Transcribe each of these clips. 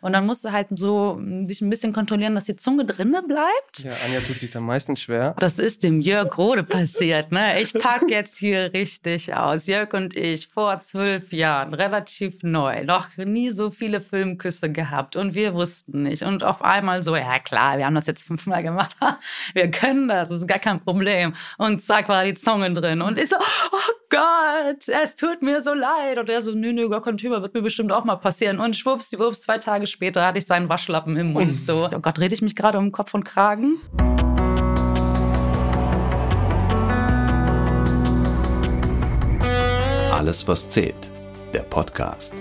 Und dann musst du halt so dich ein bisschen kontrollieren, dass die Zunge drinne bleibt. Ja, Anja tut sich da meistens schwer. Das ist dem Jörg Rode passiert. Ne? Ich packe jetzt hier richtig aus. Jörg und ich vor zwölf Jahren, relativ neu, noch nie so viele Filmküsse gehabt und wir wussten nicht. Und auf einmal so, ja klar, wir haben das jetzt fünfmal gemacht. wir können das, das ist gar kein Problem. Und zack, war die Zunge drin. Und ich so, oh Gott, es tut mir so leid. Und er so, nö, nö, gar kein Thema, wird mir bestimmt auch mal passieren. Und schwupps, die Wupps, zwei Tage später hatte ich seinen Waschlappen im Mund. So, oh Gott, rede ich mich gerade um Kopf und Kragen? Alles, was zählt. Der Podcast.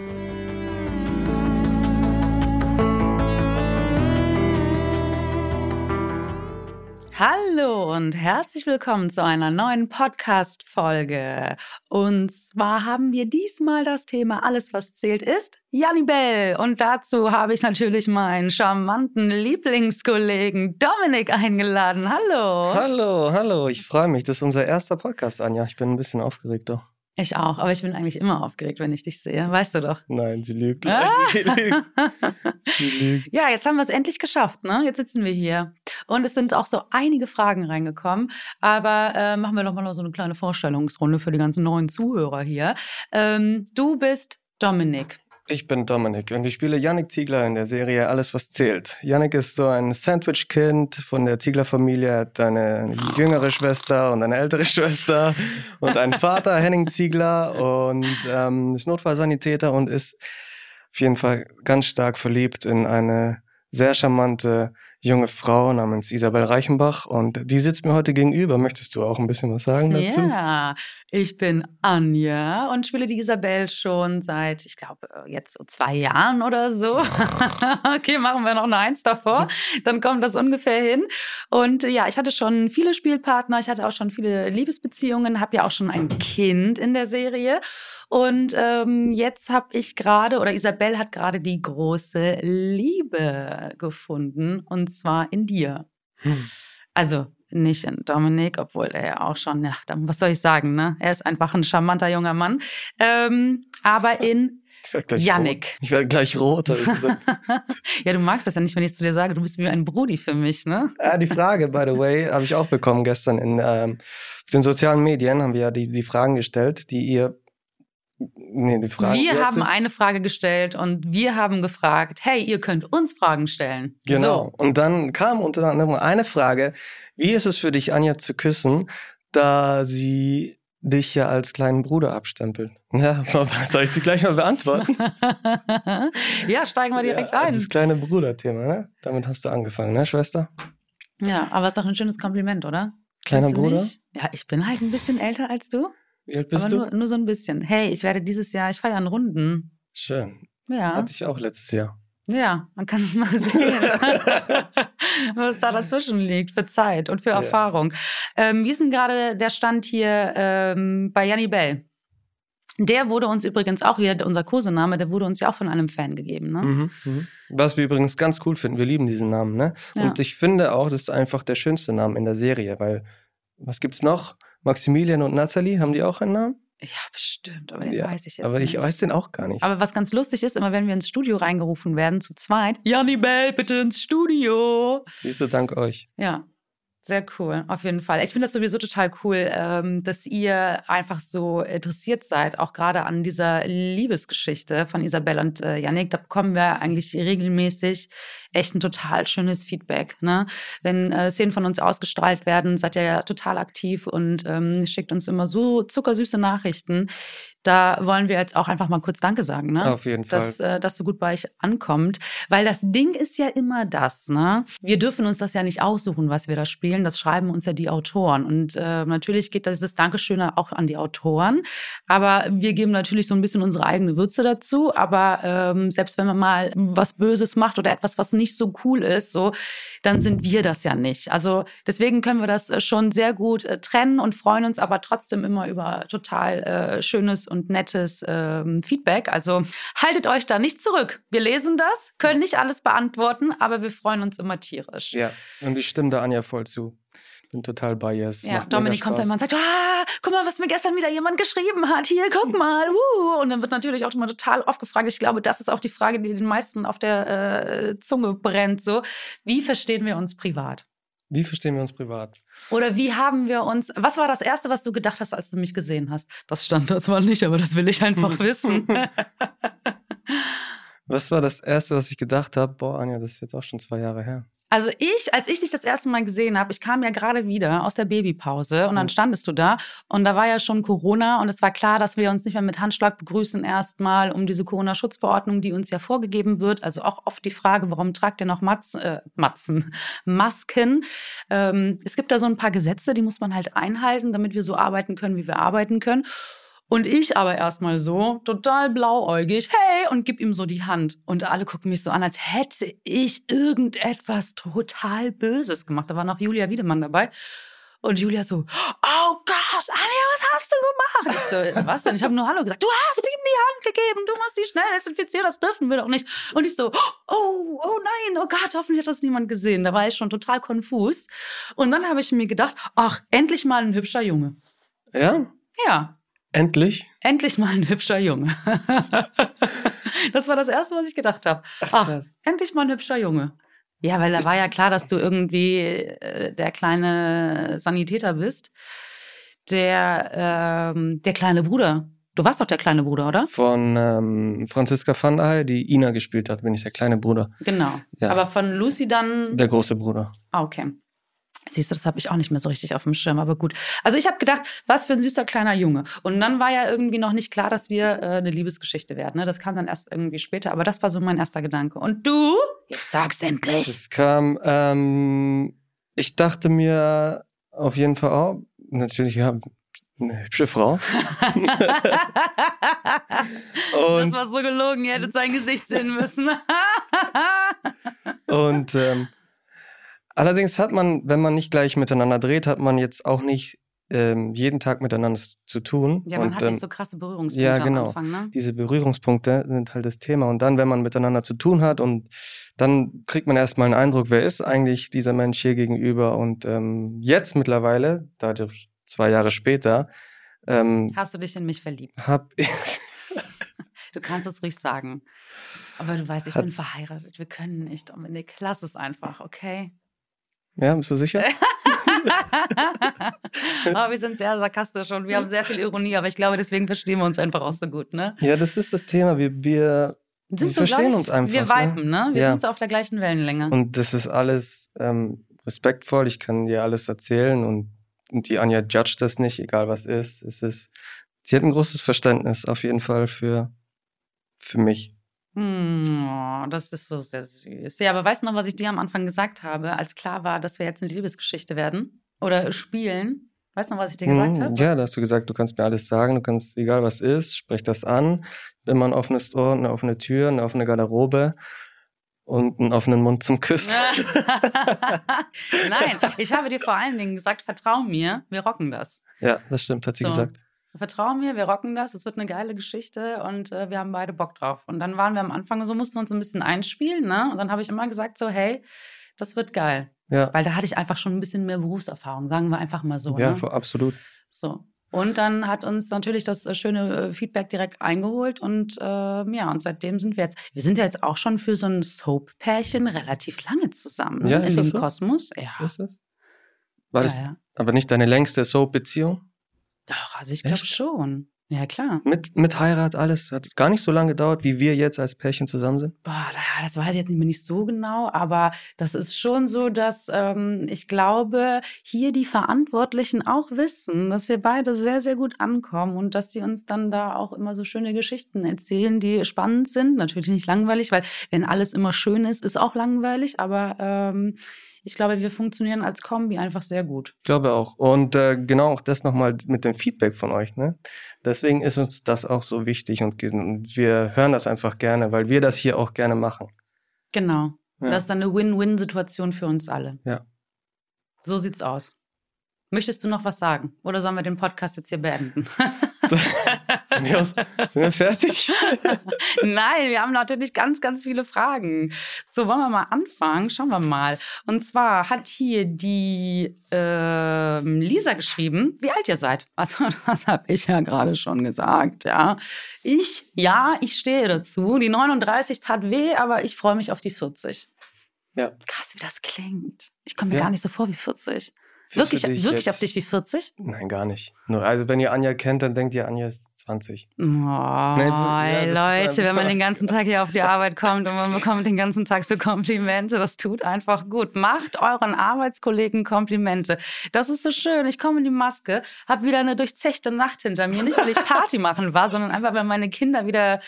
Hallo und herzlich willkommen zu einer neuen Podcast-Folge. Und zwar haben wir diesmal das Thema Alles, was zählt, ist Janibel. Und dazu habe ich natürlich meinen charmanten Lieblingskollegen Dominik eingeladen. Hallo. Hallo, hallo. Ich freue mich. Das ist unser erster Podcast, Anja. Ich bin ein bisschen aufgeregt doch. Ich auch, aber ich bin eigentlich immer aufgeregt, wenn ich dich sehe. Weißt du doch. Nein, sie lügt. Ah. Sie lügt. sie lügt. Ja, jetzt haben wir es endlich geschafft, ne? Jetzt sitzen wir hier. Und es sind auch so einige Fragen reingekommen. Aber äh, machen wir doch mal noch so eine kleine Vorstellungsrunde für die ganzen neuen Zuhörer hier. Ähm, du bist Dominik. Ich bin Dominik und ich spiele Yannick Ziegler in der Serie Alles, was zählt. Yannick ist so ein Sandwich-Kind von der Ziegler-Familie, Er hat eine jüngere Schwester und eine ältere Schwester und einen Vater, Henning Ziegler, und ähm, ist Notfallsanitäter und ist auf jeden Fall ganz stark verliebt in eine sehr charmante junge Frau namens Isabel Reichenbach und die sitzt mir heute gegenüber. Möchtest du auch ein bisschen was sagen dazu? Ja, ich bin Anja und spiele die Isabel schon seit, ich glaube, jetzt so zwei Jahren oder so. okay, machen wir noch eine Eins davor, dann kommt das ungefähr hin. Und ja, ich hatte schon viele Spielpartner, ich hatte auch schon viele Liebesbeziehungen, habe ja auch schon ein Kind in der Serie. Und ähm, jetzt habe ich gerade, oder Isabel hat gerade die große Liebe gefunden. Und zwar in dir. Hm. Also nicht in Dominik, obwohl er ja auch schon, ja, was soll ich sagen, ne? Er ist einfach ein charmanter junger Mann. Ähm, aber in Yannick. Rot. Ich werde gleich rot. ja, du magst das ja nicht, wenn ich zu dir sage, du bist wie ein Brudi für mich, ne? Ja, die Frage, by the way, habe ich auch bekommen gestern in ähm, den sozialen Medien, haben wir ja die, die Fragen gestellt, die ihr Nee, die Frage, wir haben eine Frage gestellt und wir haben gefragt, hey, ihr könnt uns Fragen stellen. Genau. So. Und dann kam unter anderem eine Frage, wie ist es für dich, Anja, zu küssen, da sie dich ja als kleinen Bruder abstempelt? Ja, soll ich sie gleich mal beantworten? ja, steigen wir direkt ja, ein. Das kleine Bruder-Thema, ne? Damit hast du angefangen, ne, Schwester? Ja, aber ist doch ein schönes Kompliment, oder? Kleiner Bruder? Nicht? Ja, ich bin halt ein bisschen älter als du. Wie alt bist Aber du? Nur, nur so ein bisschen. Hey, ich werde dieses Jahr, ich feiere einen Runden. Schön. Ja. Hatte ich auch letztes Jahr. Ja, man kann es mal sehen, was da dazwischen liegt für Zeit und für ja. Erfahrung. Ähm, wie ist denn gerade der Stand hier ähm, bei Janni Bell? Der wurde uns übrigens auch hier, unser Kosename, der wurde uns ja auch von einem Fan gegeben. Ne? Mhm, mh. Was wir übrigens ganz cool finden, wir lieben diesen Namen. Ne? Ja. Und ich finde auch, das ist einfach der schönste Name in der Serie, weil was gibt's noch? Maximilian und Nathalie, haben die auch einen Namen? Ja, bestimmt, aber den ja, weiß ich jetzt aber nicht. Aber ich weiß den auch gar nicht. Aber was ganz lustig ist, immer wenn wir ins Studio reingerufen werden, zu zweit, Janibel, bitte ins Studio. Siehst du, dank euch. Ja, sehr cool, auf jeden Fall. Ich finde das sowieso total cool, ähm, dass ihr einfach so interessiert seid, auch gerade an dieser Liebesgeschichte von Isabel und äh, Yannick. Da bekommen wir eigentlich regelmäßig echt ein total schönes Feedback. Ne? Wenn äh, Szenen von uns ausgestrahlt werden, seid ihr ja total aktiv und ähm, schickt uns immer so zuckersüße Nachrichten, da wollen wir jetzt auch einfach mal kurz Danke sagen, ne? Auf jeden Fall. Dass äh, das so gut bei euch ankommt. Weil das Ding ist ja immer das, ne? Wir dürfen uns das ja nicht aussuchen, was wir da spielen. Das schreiben uns ja die Autoren. Und äh, natürlich geht dieses Dankeschön auch an die Autoren. Aber wir geben natürlich so ein bisschen unsere eigene Würze dazu. Aber ähm, selbst wenn man mal was Böses macht oder etwas, was nicht so cool ist, so, dann sind wir das ja nicht. Also deswegen können wir das äh, schon sehr gut äh, trennen und freuen uns aber trotzdem immer über total äh, schönes und nettes ähm, Feedback. Also haltet euch da nicht zurück. Wir lesen das, können nicht alles beantworten, aber wir freuen uns immer tierisch. Ja, und ich stimme da Anja voll zu. bin total bei ihr. Es Ja, macht Dominik kommt dann immer und sagt, ah, guck mal, was mir gestern wieder jemand geschrieben hat. Hier, guck mal. Uh. Und dann wird natürlich auch immer total oft gefragt. Ich glaube, das ist auch die Frage, die den meisten auf der äh, Zunge brennt. So, wie verstehen wir uns privat? Wie verstehen wir uns privat? Oder wie haben wir uns, was war das Erste, was du gedacht hast, als du mich gesehen hast? Das stand da zwar nicht, aber das will ich einfach wissen. Was war das Erste, was ich gedacht habe? Boah, Anja, das ist jetzt auch schon zwei Jahre her. Also ich, als ich dich das erste Mal gesehen habe, ich kam ja gerade wieder aus der Babypause und dann Mhm. standest du da und da war ja schon Corona und es war klar, dass wir uns nicht mehr mit Handschlag begrüßen erstmal um diese Corona-Schutzverordnung, die uns ja vorgegeben wird. Also auch oft die Frage, warum tragt ihr noch Matz, äh, Matzen, Masken? Ähm, es gibt da so ein paar Gesetze, die muss man halt einhalten, damit wir so arbeiten können, wie wir arbeiten können. Und ich aber erstmal so, total blauäugig, hey, und gib ihm so die Hand. Und alle gucken mich so an, als hätte ich irgendetwas total Böses gemacht. Da war noch Julia Wiedemann dabei. Und Julia so, oh Gott, Anja, was hast du gemacht? Ich so, was denn? Ich habe nur Hallo gesagt. Du hast ihm die Hand gegeben, du musst die schnell desinfizieren, das dürfen wir doch nicht. Und ich so, oh, oh nein, oh Gott, hoffentlich hat das niemand gesehen. Da war ich schon total konfus. Und dann habe ich mir gedacht, ach, endlich mal ein hübscher Junge. Ja, Ja, endlich. Endlich mal ein hübscher Junge. das war das Erste, was ich gedacht habe. Ach, krass. endlich mal ein hübscher Junge. Ja, weil da war ja klar, dass du irgendwie äh, der kleine Sanitäter bist. Der, ähm, der kleine Bruder. Du warst doch der kleine Bruder, oder? Von ähm, Franziska van der Heij, die Ina gespielt hat, bin ich der kleine Bruder. Genau. Ja. Aber von Lucy dann. Der große Bruder. Ah, okay. Siehst du, das habe ich auch nicht mehr so richtig auf dem Schirm, aber gut. Also ich habe gedacht, was für ein süßer kleiner Junge. Und dann war ja irgendwie noch nicht klar, dass wir äh, eine Liebesgeschichte werden. Ne? Das kam dann erst irgendwie später, aber das war so mein erster Gedanke. Und du? Jetzt sag's endlich. Es kam, ähm, ich dachte mir auf jeden Fall auch, natürlich, ja, eine hübsche Frau. das Und, war so gelogen, ihr hättet sein Gesicht sehen müssen. und ähm, allerdings hat man, wenn man nicht gleich miteinander dreht, hat man jetzt auch nicht ähm, jeden Tag miteinander zu tun. ja, man und, hat ähm, nicht so krasse Berührungspunkte ja, genau. am Anfang, ne? diese Berührungspunkte sind halt das Thema. Und dann, wenn man miteinander zu tun hat und dann kriegt man erstmal einen Eindruck, wer ist eigentlich dieser Mensch hier gegenüber. Und ähm, jetzt mittlerweile, dadurch zwei Jahre später, ähm, Hast du dich in mich verliebt? hab ich, Du kannst es ruhig sagen. Aber du weißt, ich Hat- bin verheiratet. Wir können nicht, Dominik. Lass es einfach, okay? Ja, bist du sicher? aber wir sind sehr sarkastisch und wir haben sehr viel Ironie, aber ich glaube, deswegen verstehen wir uns einfach auch so gut, ne? Ja, das ist das Thema. Wir, wir Wir so, verstehen ich, uns einfach, Wir ne? viben, ne? Wir Ja. sind so auf der gleichen Wellenlänge. und das ist alles ähm, respektvoll. Ich kann dir alles erzählen und, und die Anja judgt das nicht, egal was ist. Es ist. Sie hat ein großes Verständnis auf jeden Fall für, für mich. Hm, oh, das ist so sehr süß. Ja, aber weißt du noch, was ich dir am Anfang gesagt habe, als klar war, dass wir jetzt eine Liebesgeschichte werden oder spielen? Weißt du noch, was ich dir gesagt Mhm, habe? Ja, da hast du gesagt, du kannst mir alles sagen, du kannst, egal was ist, sprech das an. Immer ein offenes Ohr, eine offene Tür, eine offene Garderobe und einen offenen Mund zum Küssen. Nein, ich habe dir vor allen Dingen gesagt, vertrau mir, wir rocken das. ja, das stimmt, hat sie So. gesagt. Vertrau mir, wir rocken das, es wird eine geile Geschichte und äh, wir haben beide Bock drauf. Und dann waren wir am Anfang, so mussten wir uns ein bisschen einspielen, ne? Und dann habe ich immer gesagt so, hey, das wird geil. Ja, Weil da hatte ich einfach schon ein bisschen mehr Berufserfahrung, sagen wir einfach mal so. ja, ne? absolut. So. Und dann hat uns natürlich das äh, schöne äh, Feedback direkt eingeholt und äh, ja, und seitdem sind wir jetzt, wir sind ja jetzt auch schon für so ein Soap-Pärchen relativ lange zusammen ne? Ja, in ist dem das so? Kosmos. Ja. Ist das? War das ja, ja. aber nicht deine längste Soap-Beziehung? Doch, also ich glaube schon. Ja, klar. Mit, mit Heirat, alles? Hat es gar nicht so lange gedauert, wie wir jetzt als Pärchen zusammen sind? Boah, da- das weiß ich jetzt nicht so genau, aber das ist schon so, dass ähm, ich glaube, hier die Verantwortlichen auch wissen, dass wir beide sehr, sehr gut ankommen und dass die uns dann da auch immer so schöne Geschichten erzählen, die spannend sind. Natürlich nicht langweilig, weil wenn alles immer schön ist, ist auch langweilig, aber ähm, ich glaube, wir funktionieren als Kombi einfach sehr gut. Ich glaube auch. Und äh, genau auch das nochmal mit dem Feedback von euch. Ne? Deswegen ist uns das auch so wichtig und, wir hören das einfach gerne, weil wir das hier auch gerne machen. Genau. Ja. Das ist dann eine Win-Win-Situation für uns alle. Ja. So sieht's aus. Möchtest du noch was sagen? Oder sollen wir den Podcast jetzt hier beenden? Sind wir fertig? Nein, wir haben natürlich ganz, ganz viele Fragen. So, wollen wir mal anfangen? Schauen wir mal. Und zwar hat hier die äh, Lisa geschrieben, wie alt ihr seid. Also, das habe ich ja gerade schon gesagt, ja. Ich, ja, ich stehe dazu. Die 39 tat weh, aber ich freue mich auf die 40. Ja. Krass, wie das klingt. Ich komme mir Ja. gar nicht so vor wie 40. Fühlst Wirklich, wirklich jetzt- auf dich wie 40? Nein, gar nicht. Nur, also wenn ihr Anja kennt, dann denkt ihr, Anja ist 20. Oh, ja, das ist Leute, wenn man den ganzen Tag hier auf die Arbeit kommt und man bekommt den ganzen Tag so Komplimente, das tut einfach gut. Macht euren Arbeitskollegen Komplimente. Das ist so schön. Ich komme in die Maske, habe wieder eine durchzechte Nacht hinter mir. Nicht, weil ich Party machen war, sondern einfach, weil meine Kinder wieder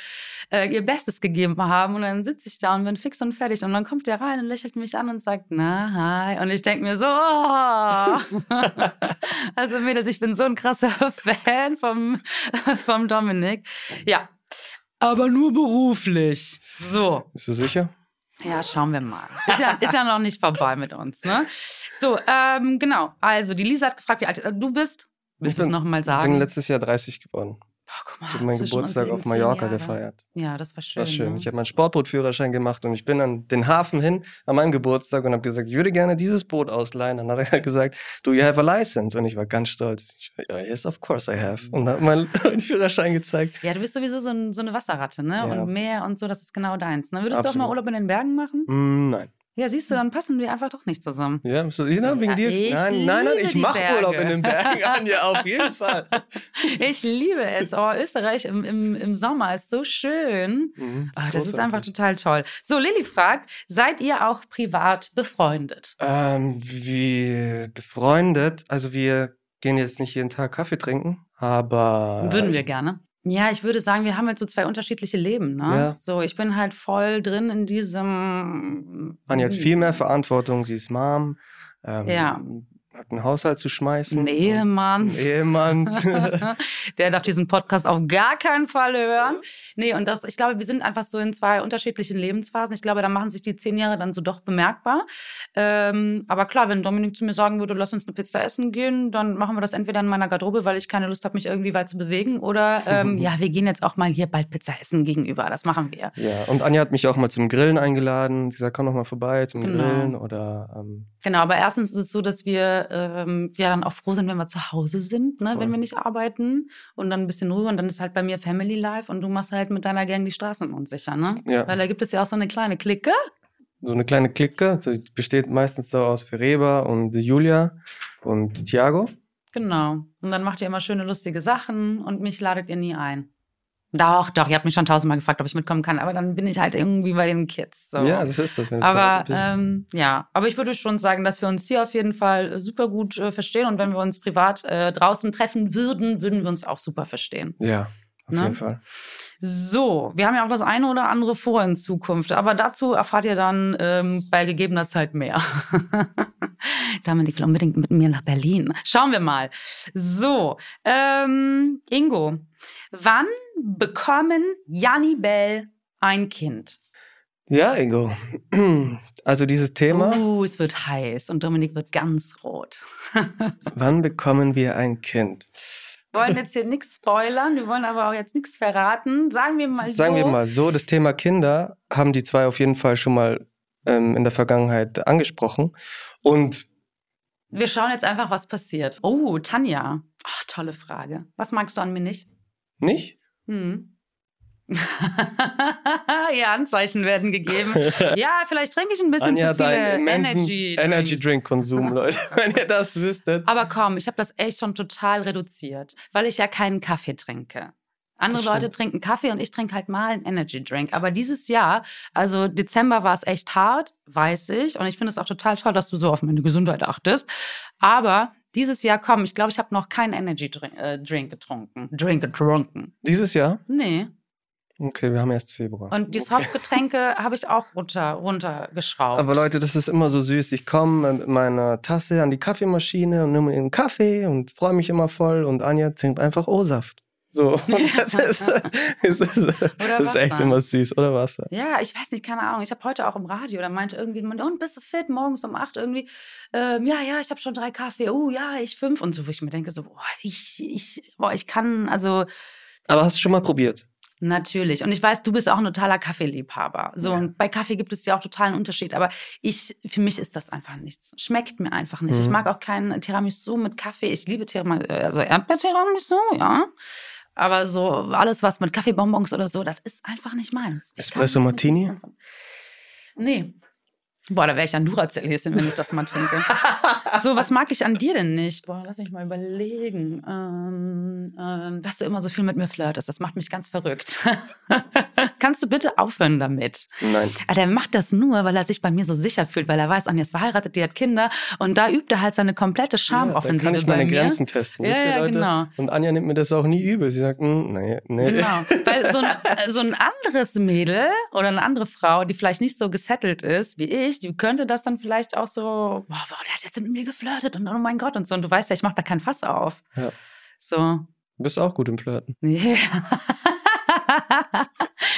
äh, ihr Bestes gegeben haben. Und dann sitze ich da und bin fix und fertig. Und dann kommt der rein und lächelt mich an und sagt, na, hi. Und ich denke mir so, oh. also Mädels, ich bin so ein krasser Fan vom, vom Dominik. Ja, aber nur beruflich. So. Bist du sicher? Ja, schauen wir mal. Ist ja, ist ja noch nicht vorbei mit uns, ne? So, ähm, genau. Also, die Lisa hat gefragt, wie alt äh, du bist. Willst du es nochmal Ich bin sagen? letztes Jahr 30 geworden. Boah, mal, Ich habe meinen Geburtstag auf Mallorca gefeiert. Ja, das war schön. War schön. Ne? Ich habe meinen Sportbootführerschein gemacht und ich bin an den Hafen hin an meinem Geburtstag und habe gesagt, ich würde gerne dieses Boot ausleihen. Dann hat er gesagt, do you have a license? Und ich war ganz stolz. Ich, yes, of course I have. Und habe meinen Führerschein gezeigt. ja, du bist sowieso so, ein, so eine Wasserratte, ne? Ja. Und Meer und so, das ist genau deins. Ne? Würdest du auch Absolut. mal Urlaub in den Bergen machen? Mm, nein. Ja, siehst du, dann passen wir einfach doch nicht zusammen. Ja, ja, wegen Ja, dir. ich nein, nein, nein, ich mache Urlaub in den Bergen, Anja, auf jeden Fall. Ich liebe es. Oh, Österreich im, im, im Sommer ist so schön. Mhm, Ah, das ist einfach total toll. So, Lilly fragt, seid ihr auch privat befreundet? Ähm, wir befreundet, also wir gehen jetzt nicht jeden Tag Kaffee trinken, aber. Würden wir gerne. Ja, ich würde sagen, wir haben halt so zwei unterschiedliche Leben. Ne? Ja. So, ich bin halt voll drin in diesem. Anja hat viel mehr Verantwortung, sie ist Mom, ähm, Ja. Hat einen Haushalt zu schmeißen. Ein Ehemann. Ein Ehemann. Der darf diesen Podcast auf gar keinen Fall hören. Nee, und das, ich glaube, wir sind einfach so in zwei unterschiedlichen Lebensphasen. Ich glaube, da machen sich die zehn Jahre dann so doch bemerkbar. Ähm, aber klar, wenn Dominik zu mir sagen würde, lass uns eine Pizza essen gehen, dann machen wir das entweder in meiner Garderobe, weil ich keine Lust habe, mich irgendwie weit zu bewegen. Oder ähm, ja, wir gehen jetzt auch mal hier bald Pizza essen gegenüber. Das machen wir. ja, und Anja hat mich auch mal zum Grillen eingeladen. Sie sagt, komm doch mal vorbei zum Genau. Grillen. Oder ähm, Genau, aber erstens ist es so, dass wir ähm, ja dann auch froh sind, wenn wir zu Hause sind, ne, Voll. wenn wir nicht arbeiten und dann ein bisschen Ruhe und dann ist halt bei mir Family Life und du machst halt mit deiner Gang die Straßen unsicher, ne? Ja. Weil da gibt es ja auch so eine kleine Clique. so eine kleine Clique. Die besteht meistens so aus Fereba und Julia und Thiago. Genau. Und dann macht ihr immer schöne, lustige Sachen und mich ladet ihr nie ein. Doch, doch, ihr habt mich schon tausendmal gefragt, ob ich mitkommen kann, aber dann bin ich halt irgendwie bei den Kids. So. Ja, das ist das, wenn du zu Aber Hause bist. ähm, ja, aber ich würde schon sagen, dass wir uns hier auf jeden Fall super gut äh, verstehen und wenn wir uns privat äh, draußen treffen würden, würden wir uns auch super verstehen. ja, auf ne? jeden Fall. So, wir haben ja auch das eine oder andere vor in Zukunft, aber dazu erfahrt ihr dann ähm, bei gegebener Zeit mehr. Dominik will unbedingt mit mir nach Berlin. Schauen wir mal. So, ähm, Ingo, wann bekommen Janni Bell ein Kind? Ja, Ingo. Also dieses Thema, Uh, es wird heiß und Dominik wird ganz rot. wann bekommen wir ein Kind? Wir wollen jetzt hier nichts spoilern, wir wollen aber auch jetzt nichts verraten. Sagen wir mal Sagen so. wir mal so, das Thema Kinder haben die zwei auf jeden Fall schon mal ähm, in der Vergangenheit angesprochen. Und Wir schauen jetzt einfach, was passiert. Oh, Tanja. Oh, tolle Frage. Was magst du an mir nicht? nicht? Hm. ja, Anzeichen werden gegeben. Ja, vielleicht trinke ich ein bisschen Anja, zu immensen Energy. Energy. Drink Konsum, Leute. Wenn ihr das wüsstet. Aber komm, ich habe das echt schon total reduziert, weil ich ja keinen Kaffee trinke. Andere Leute trinken Kaffee und ich trinke halt mal einen Energy Drink. Aber dieses Jahr, also Dezember war es echt hart, weiß ich. Und ich finde es auch total toll, dass du so auf meine Gesundheit achtest. Aber dieses Jahr, komm, ich glaube, ich habe noch keinen Energy Drink, äh, Drink getrunken. Drink getrunken. Dieses Jahr? Nee. Okay, wir haben erst Februar. Und die okay. Softgetränke habe ich auch runter, runtergeschraubt. Aber Leute, das ist immer so süß. Ich komme mit meiner Tasse an die Kaffeemaschine und nehme einen Kaffee und freue mich immer voll. Und Anja trinkt einfach O-Saft. So, das ist, das ist, das ist echt immer süß. Oder Wasser. Ja, ich weiß nicht, keine Ahnung. Ich habe heute auch im Radio, da meinte irgendwie jemand, und bist du fit? Morgens um acht irgendwie. Ähm, ja, ja, ich habe schon drei Kaffee. Oh ja, ich fünf. Und so, wo ich mir denke, so, boah, ich, ich, boah, ich kann, also Aber hast du schon mal probiert? Natürlich. Und ich weiß, du bist auch ein totaler Kaffeeliebhaber. So, Ja. und bei Kaffee gibt es ja auch totalen Unterschied. Aber ich, für mich ist das einfach nichts. Schmeckt mir einfach nicht. Ich Mhm. mag auch keinen Tiramisu mit Kaffee. Ich liebe Tiramisu, also Erdbeer-Tiramisu, ja. Aber so alles, was mit Kaffeebonbons oder so, das ist einfach nicht meins. Ich Espresso Martini? Nee. Boah, da wäre ich ein Duracell-Häschen, wenn ich das mal trinke. so, was mag ich an dir denn nicht? Boah, lass mich mal überlegen. Ähm, ähm, dass du immer so viel mit mir flirtest, das macht mich ganz verrückt. Kannst du bitte aufhören damit? Nein. Aber der macht das nur, weil er sich bei mir so sicher fühlt, weil er weiß, Anja ist verheiratet, die hat Kinder und da übt er halt seine komplette Ja, Charmoffensive kann ich meine. Grenzen testen. Ja, wisst ihr, ja, Leute? genau. Und Anja nimmt mir das auch nie übel. Sie sagt, "Mm, nee, nee. Genau, weil so ein, so ein anderes Mädel oder eine andere Frau, die vielleicht nicht so gesettelt ist wie ich, die könnte das dann vielleicht auch so, boah, boah der hat jetzt mit mir geflirtet und oh mein Gott und so. Und du weißt ja, ich mache da kein Fass auf. Ja. So. Du bist auch gut im Flirten. Yeah.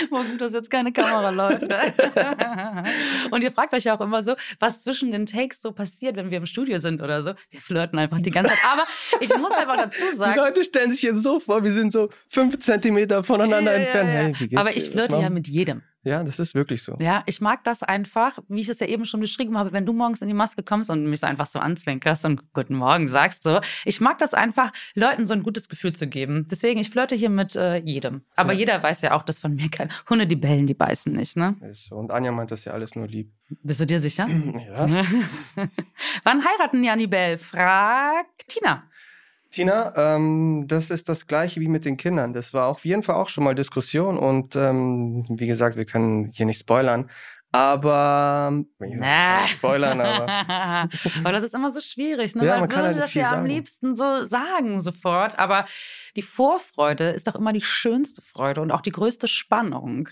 Wo gut, dass jetzt keine Kamera läuft. Und ihr fragt euch ja auch immer so, was zwischen den Takes so passiert, wenn wir im Studio sind oder so. Wir flirten einfach die ganze Zeit. Aber ich muss einfach dazu Die sagen, Leute stellen sich jetzt so vor, wir sind so fünf Zentimeter voneinander Ja, ja, entfernt. ja. Hey, wie geht's aber ich flirte ja mit jedem. Ja, das ist wirklich so. Ja, ich mag das einfach, wie ich es ja eben schon beschrieben habe, wenn du morgens in die Maske kommst und mich so einfach so anzwinkerst und Guten Morgen sagst so. Ich mag das einfach, Leuten so ein gutes Gefühl zu geben. Deswegen, ich flirte hier mit äh, jedem. Aber Ja. jeder weiß ja auch, dass von mir kein Hunde, die bellen, die beißen nicht, ne? Ist so. Und Anja meint das ja alles nur lieb. Bist du dir sicher? Ja. Wann heiraten Janni Bell? Fragt Tina. Tina, ähm, das ist das gleiche wie mit den Kindern. Das war auf jeden Fall auch schon mal Diskussion und ähm, wie gesagt, wir können hier nicht spoilern. Aber Na. nicht spoilern, aber aber das ist immer so schwierig, ne? Ja, Man man kann würde halt das ja am sagen. liebsten so sagen sofort. Aber die Vorfreude ist doch immer die schönste Freude und auch die größte Spannung.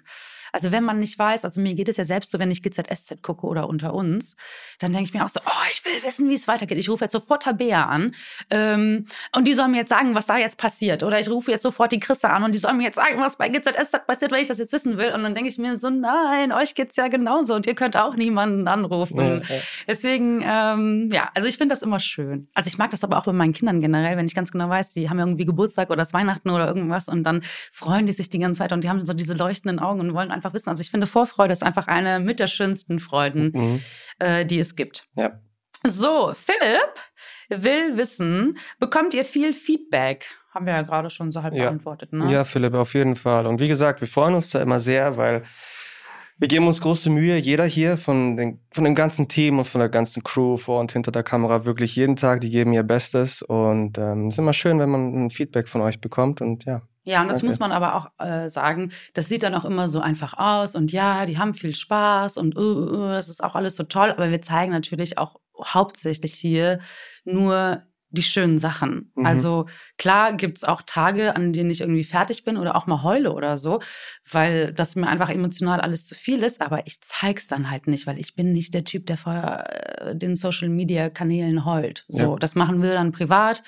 Also wenn man nicht weiß, also mir geht es ja selbst so, wenn ich GZSZ gucke oder unter uns, dann denke ich mir auch so, oh, ich will wissen, wie es weitergeht. Ich rufe jetzt sofort Tabea an ähm, und die soll mir jetzt sagen, was da jetzt passiert. Oder ich rufe jetzt sofort die Chrissa an und die soll mir jetzt sagen, was bei GZSZ passiert, weil ich das jetzt wissen will. Und dann denke ich mir so, nein, euch geht's ja genauso und ihr könnt auch niemanden anrufen. Ja, ja. Deswegen, ähm, ja, also ich finde das immer schön. Also ich mag das aber auch bei meinen Kindern generell, wenn ich ganz genau weiß, die haben irgendwie Geburtstag oder ist Weihnachten oder irgendwas und dann freuen die sich die ganze Zeit und die haben so diese leuchtenden Augen und wollen einfach wissen. Also ich finde, Vorfreude ist einfach eine mit der schönsten Freuden, Mhm. äh, die es gibt. Ja. So, Philipp will wissen, bekommt ihr viel Feedback? Haben wir ja gerade schon so halb Ja. beantwortet, ne? Ja, Philipp, auf jeden Fall. Und wie gesagt, wir freuen uns da immer sehr, weil wir geben uns große Mühe, jeder hier von, den, von dem ganzen Team und von der ganzen Crew vor und hinter der Kamera, wirklich jeden Tag, die geben ihr Bestes. Und ähm, es ist immer schön, wenn man ein Feedback von euch bekommt. Und ja, Ja, und das Danke. muss man aber auch äh, sagen, das sieht dann auch immer so einfach aus und ja, die haben viel Spaß und uh, uh, das ist auch alles so toll, aber wir zeigen natürlich auch hauptsächlich hier nur die schönen Sachen. Mhm. Also klar gibt's auch Tage, an denen ich irgendwie fertig bin oder auch mal heule oder so, weil das mir einfach emotional alles zu viel ist, aber ich zeig's dann halt nicht, weil ich bin nicht der Typ, der vor äh, den Social-Media-Kanälen heult. So, Ja. das machen wir dann privat.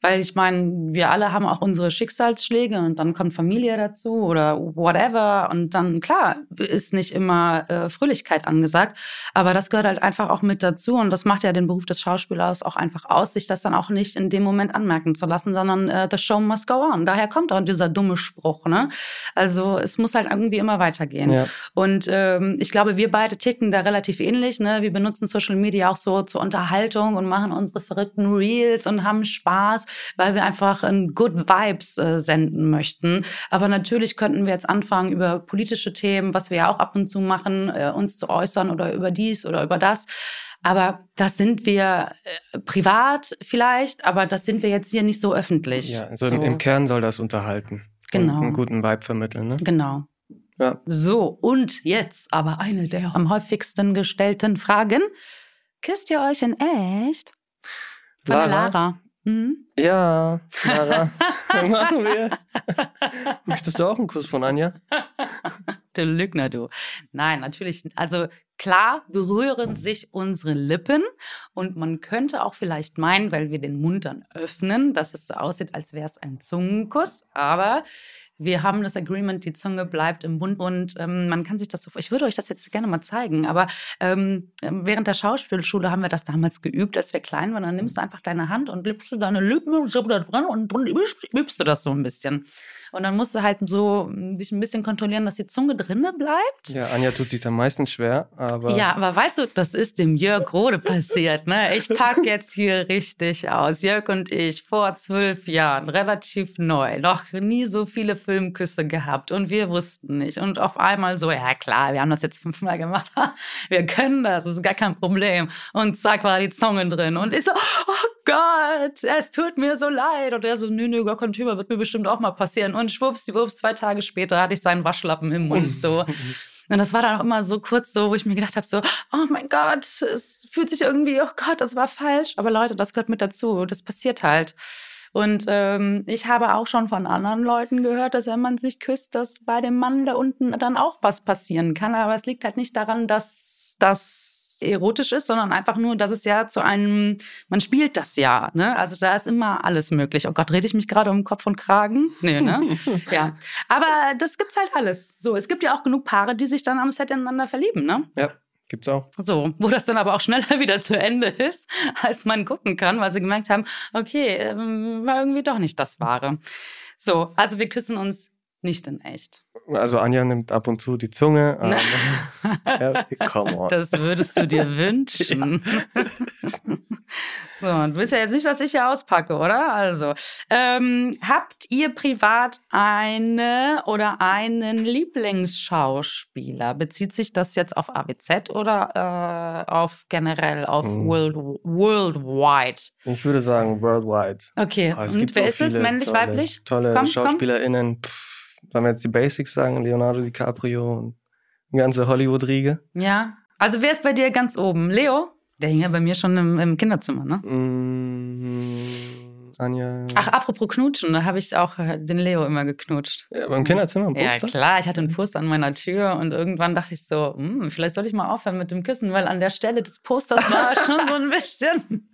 Weil ich meine, wir alle haben auch unsere Schicksalsschläge und dann kommt Familie dazu oder whatever. Und dann, klar, ist nicht immer äh, Fröhlichkeit angesagt. Aber das gehört halt einfach auch mit dazu. Und das macht ja den Beruf des Schauspielers auch einfach aus, sich das dann auch nicht in dem Moment anmerken zu lassen, sondern äh, the show must go on. Daher kommt auch dieser dumme Spruch. Ne? Also es muss halt irgendwie immer weitergehen. ja. Und ähm, ich glaube, wir beide ticken da relativ ähnlich. Ne? Wir benutzen Social Media auch so zur Unterhaltung und machen unsere verrückten Reels und haben Spaß, weil wir einfach ein Good Vibes äh, senden möchten. Aber natürlich könnten wir jetzt anfangen, über politische Themen, was wir ja auch ab und zu machen, äh, uns zu äußern oder über dies oder über das. Aber das sind wir äh, privat vielleicht, aber das sind wir jetzt hier nicht so öffentlich. ja also so, Im, Kern soll das unterhalten. Genau. Einen guten Vibe vermitteln. Ne? Genau. Ja. So, und jetzt aber eine der am häufigsten gestellten Fragen. Küsst ihr euch in echt? Von der Lara? Lara. Mhm. Ja, Lara, machen wir. Möchtest du auch einen Kuss von Anja? du Lügner, du. Nein, natürlich. Also klar berühren sich unsere Lippen und man könnte auch vielleicht meinen, weil wir den Mund dann öffnen, dass es so aussieht, als wäre es ein Zungenkuss. Aber wir haben das Agreement, die Zunge bleibt im Mund und ähm, man kann sich das so. Ich würde euch das jetzt gerne mal zeigen, aber ähm, während der Schauspielschule haben wir das damals geübt, als wir klein waren. Dann nimmst du einfach deine Hand und lippst du deine Lippen und da dran und dann übst du das so ein bisschen. Und dann musst du halt so dich ein bisschen kontrollieren, dass die Zunge drinne bleibt. Ja, Anja tut sich da meistens schwer, aber. Ja, aber weißt du, das ist dem Jörg Rode passiert. Ne? Ich packe jetzt hier richtig aus. Jörg und ich vor zwölf Jahren, relativ neu, noch nie so viele Filmküsse gehabt und wir wussten nicht. Und auf einmal so, ja klar, wir haben das jetzt fünfmal gemacht. wir können das, das ist gar kein Problem. Und zack, war die Zunge drin. Und ich so, oh Gott, es tut mir so leid. Und er so, nö, nö, gar kein Thema, wird mir bestimmt auch mal passieren. Und schwuppsdiwupps, zwei Tage später hatte ich seinen Waschlappen im Mund so. Und das war dann auch immer so kurz so, wo ich mir gedacht habe, so, oh mein Gott, es fühlt sich irgendwie, oh Gott, das war falsch. Aber Leute, das gehört mit dazu. Das passiert halt. Und ähm, ich habe auch schon von anderen Leuten gehört, dass wenn man sich küsst, dass bei dem Mann da unten dann auch was passieren kann. Aber es liegt halt nicht daran, dass das erotisch ist, sondern einfach nur, dass es ja zu einem, man spielt das ja. Ne? Also da ist immer alles möglich. Oh Gott, rede ich mich gerade um Kopf und Kragen? Nee, ne? ja. Aber das gibt's halt alles. So, es gibt ja auch genug Paare, die sich dann am Set ineinander verlieben, ne? Ja. Gibt's auch. So, wo das dann aber auch schneller wieder zu Ende ist, als man gucken kann, weil sie gemerkt haben, okay, ähm, war irgendwie doch nicht das Wahre. So, also wir küssen uns nicht in echt. Also Anja nimmt ab und zu die Zunge. ja, das würdest du dir wünschen. Ja. so, und du willst ja jetzt nicht, dass ich hier auspacke, oder? Also, ähm, habt ihr privat eine oder einen Lieblingsschauspieler? Bezieht sich das jetzt auf AWZ oder äh, auf generell auf hm. world, worldwide? Ich würde sagen worldwide. Okay, und wer so ist es? Männlich, tolle, weiblich? Tolle komm, SchauspielerInnen. Komm wenn wir jetzt die Basics sagen, Leonardo DiCaprio und die ganze Hollywood-Riege. Ja. Also wer ist bei dir ganz oben? Leo? Der hing ja bei mir schon im, im Kinderzimmer, ne? Mm, Anja. Ach, apropos Knutschen, da habe ich auch äh, den Leo immer geknutscht. Ja, beim Kinderzimmer, im Poster? Ja, klar, ich hatte einen Poster an meiner Tür und irgendwann dachte ich so, hm, vielleicht soll ich mal aufhören mit dem Küssen, weil an der Stelle des Posters war schon so ein bisschen.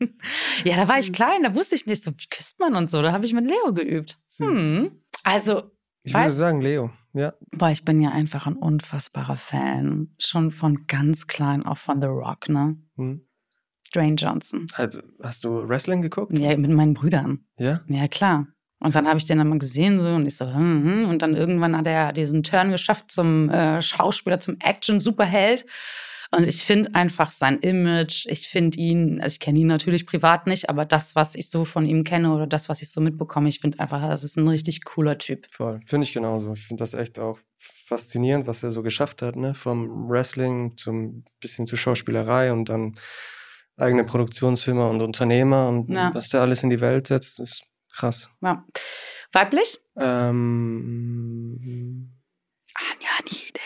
ja, da war ich klein, da wusste ich nicht so, wie küsst man und so. Da habe ich mit Leo geübt. Hm. Also, ich würde sagen Leo, ja. Boah, ich bin ja einfach ein unfassbarer Fan. Schon von ganz klein auf von The Rock, ne? Hm. Dwayne Johnson. Also, hast du Wrestling geguckt? Ja, mit meinen Brüdern. Ja? Ja, klar. Und dann habe ich den dann mal gesehen so und ich so, hm, hm. und dann irgendwann hat er diesen Turn geschafft zum äh, Schauspieler, zum Action-Superheld. Und ich finde einfach sein Image, ich finde ihn, also ich kenne ihn natürlich privat nicht, aber das, was ich so von ihm kenne oder das, was ich so mitbekomme, ich finde einfach, das ist ein richtig cooler Typ. Voll, finde ich genauso. Ich finde das echt auch faszinierend, was er so geschafft hat, ne? Vom Wrestling zum bisschen zur Schauspielerei und dann eigene Produktionsfirma und Unternehmer und ja. was der alles in die Welt setzt, ist krass. Ja. Weiblich? Ähm, Anja Niedek.